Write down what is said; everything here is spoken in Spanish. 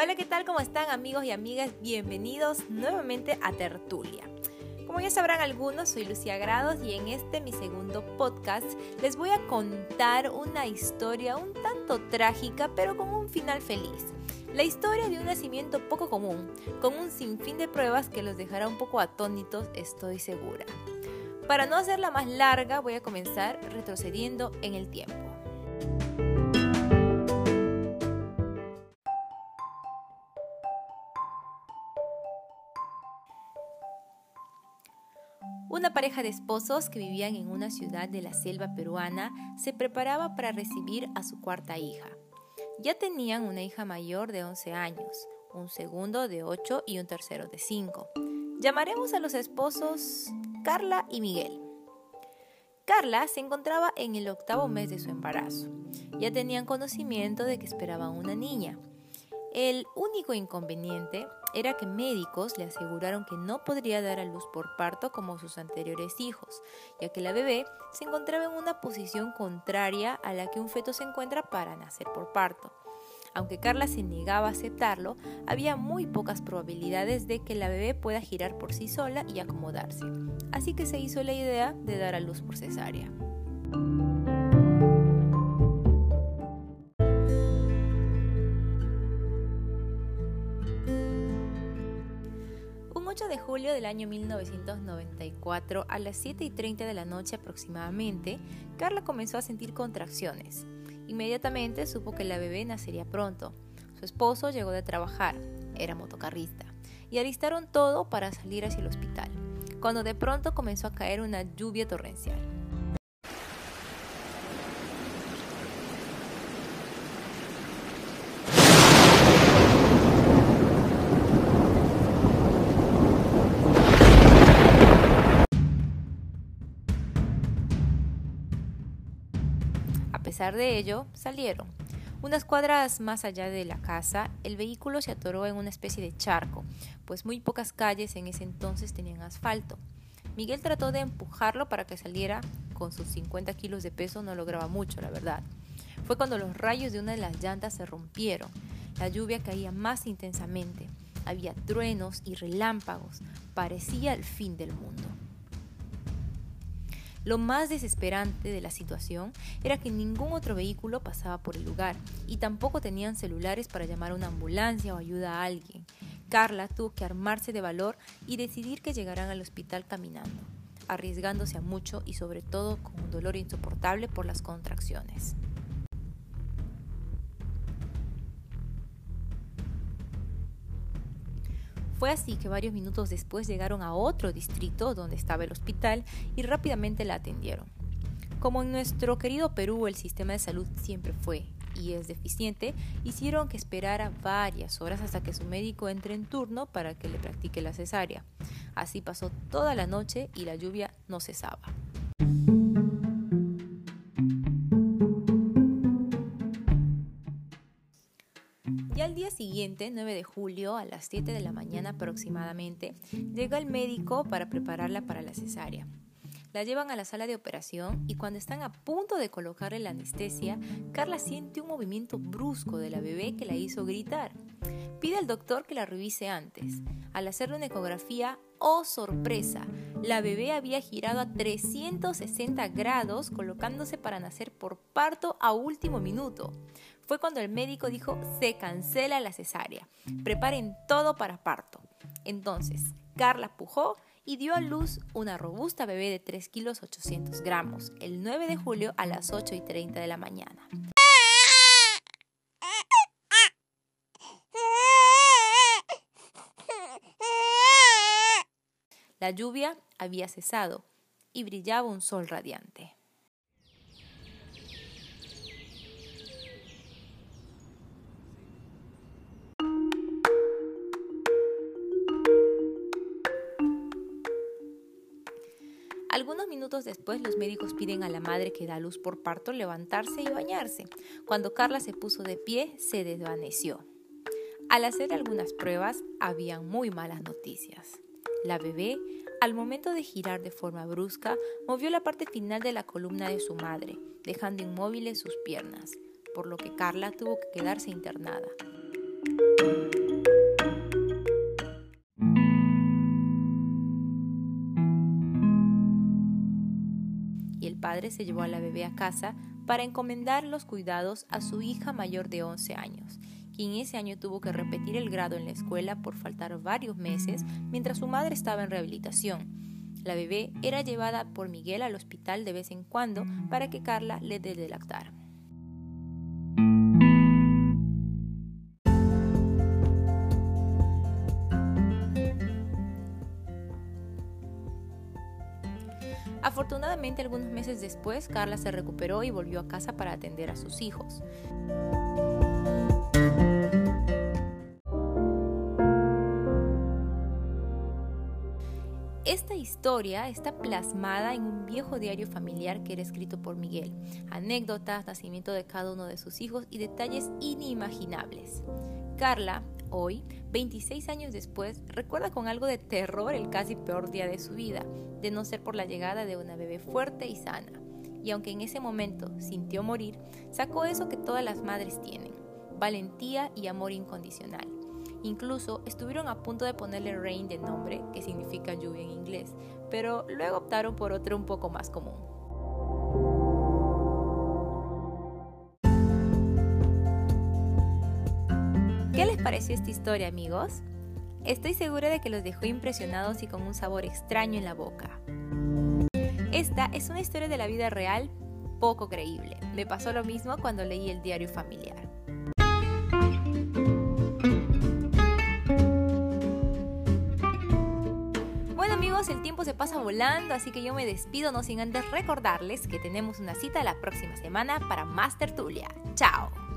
Hola, ¿qué tal? ¿Cómo están amigos y amigas? Bienvenidos nuevamente a Tertulia. Como ya sabrán algunos, soy Lucía Grados y en este mi segundo podcast les voy a contar una historia un tanto trágica pero con un final feliz. La historia de un nacimiento poco común, con un sinfín de pruebas que los dejará un poco atónitos, estoy segura. Para no hacerla más larga, voy a comenzar retrocediendo en el tiempo. Una pareja de esposos que vivían en una ciudad de la selva peruana se preparaba para recibir a su cuarta hija. Ya tenían una hija mayor de 11 años, un segundo de 8 y un tercero de 5. Llamaremos a los esposos Carla y Miguel. Carla se encontraba en el octavo mes de su embarazo. Ya tenían conocimiento de que esperaban una niña. El único inconveniente era que médicos le aseguraron que no podría dar a luz por parto como sus anteriores hijos, ya que la bebé se encontraba en una posición contraria a la que un feto se encuentra para nacer por parto. Aunque Carla se negaba a aceptarlo, había muy pocas probabilidades de que la bebé pueda girar por sí sola y acomodarse. Así que se hizo la idea de dar a luz por cesárea. 8 de julio del año 1994, a las 7 y 30 de la noche aproximadamente, Carla comenzó a sentir contracciones. Inmediatamente supo que la bebé nacería pronto. Su esposo llegó de trabajar, era motocarrista, y alistaron todo para salir hacia el hospital, cuando de pronto comenzó a caer una lluvia torrencial. Pesar de ello, salieron. Unas cuadras más allá de la casa, el vehículo se atoró en una especie de charco, pues muy pocas calles en ese entonces tenían asfalto. Miguel trató de empujarlo para que saliera, con sus 50 kilos de peso no lograba mucho, la verdad. Fue cuando los rayos de una de las llantas se rompieron. La lluvia caía más intensamente. Había truenos y relámpagos. Parecía el fin del mundo. Lo más desesperante de la situación era que ningún otro vehículo pasaba por el lugar y tampoco tenían celulares para llamar a una ambulancia o ayuda a alguien. Carla tuvo que armarse de valor y decidir que llegaran al hospital caminando, arriesgándose a mucho y sobre todo con un dolor insoportable por las contracciones. Fue así que varios minutos después llegaron a otro distrito donde estaba el hospital y rápidamente la atendieron. Como en nuestro querido Perú el sistema de salud siempre fue y es deficiente, hicieron que esperara varias horas hasta que su médico entre en turno para que le practique la cesárea. Así pasó toda la noche y la lluvia no cesaba. Ya al día siguiente, 9 de julio, a las 7 de la mañana aproximadamente, llega el médico para prepararla para la cesárea. La llevan a la sala de operación y cuando están a punto de colocarle la anestesia, Carla siente un movimiento brusco de la bebé que la hizo gritar. Pide al doctor que la revise antes. Al hacerle una ecografía, ¡oh sorpresa! La bebé había girado a 360 grados colocándose para nacer por parto a último minuto. Fue cuando el médico dijo se cancela la cesárea. Preparen todo para parto. Entonces, Carla pujó y dio a luz una robusta bebé de 3 kilos 800 gramos el 9 de julio a las 8 y 30 de la mañana. La lluvia había cesado y brillaba un sol radiante. Algunos minutos después los médicos piden a la madre que da luz por parto levantarse y bañarse. Cuando Carla se puso de pie, se desvaneció. Al hacer algunas pruebas, habían muy malas noticias. La bebé, al momento de girar de forma brusca, movió la parte final de la columna de su madre, dejando inmóviles sus piernas, por lo que Carla tuvo que quedarse internada. Y el padre se llevó a la bebé a casa para encomendar los cuidados a su hija mayor de 11 años, quien ese año tuvo que repetir el grado en la escuela por faltar varios meses mientras su madre estaba en rehabilitación. La bebé era llevada por Miguel al hospital de vez en cuando para que Carla le dé. Afortunadamente, algunos meses después, Carla se recuperó y volvió a casa para atender a sus hijos. Esta historia está plasmada en un viejo diario familiar que era escrito por Miguel. Anécdotas, nacimiento de cada uno de sus hijos y detalles inimaginables. Carla, hoy, 26 años después, recuerda con algo de terror el casi peor día de su vida, de no ser por la llegada de una bebé fuerte y sana. Y aunque en ese momento sintió morir, sacó eso que todas las madres tienen, valentía y amor incondicional. Incluso estuvieron a punto de ponerle Rain de nombre, que significa lluvia en inglés, pero luego optaron por otro un poco más común. ¿Qué les pareció esta historia, amigos? Estoy segura de que los dejó impresionados y con un sabor extraño en la boca. Esta es una historia de la vida real poco creíble. Me pasó lo mismo cuando leí el diario familiar. El tiempo se pasa volando, así que yo me despido no sin antes recordarles que tenemos una cita la próxima semana para más tertulia. ¡Chao!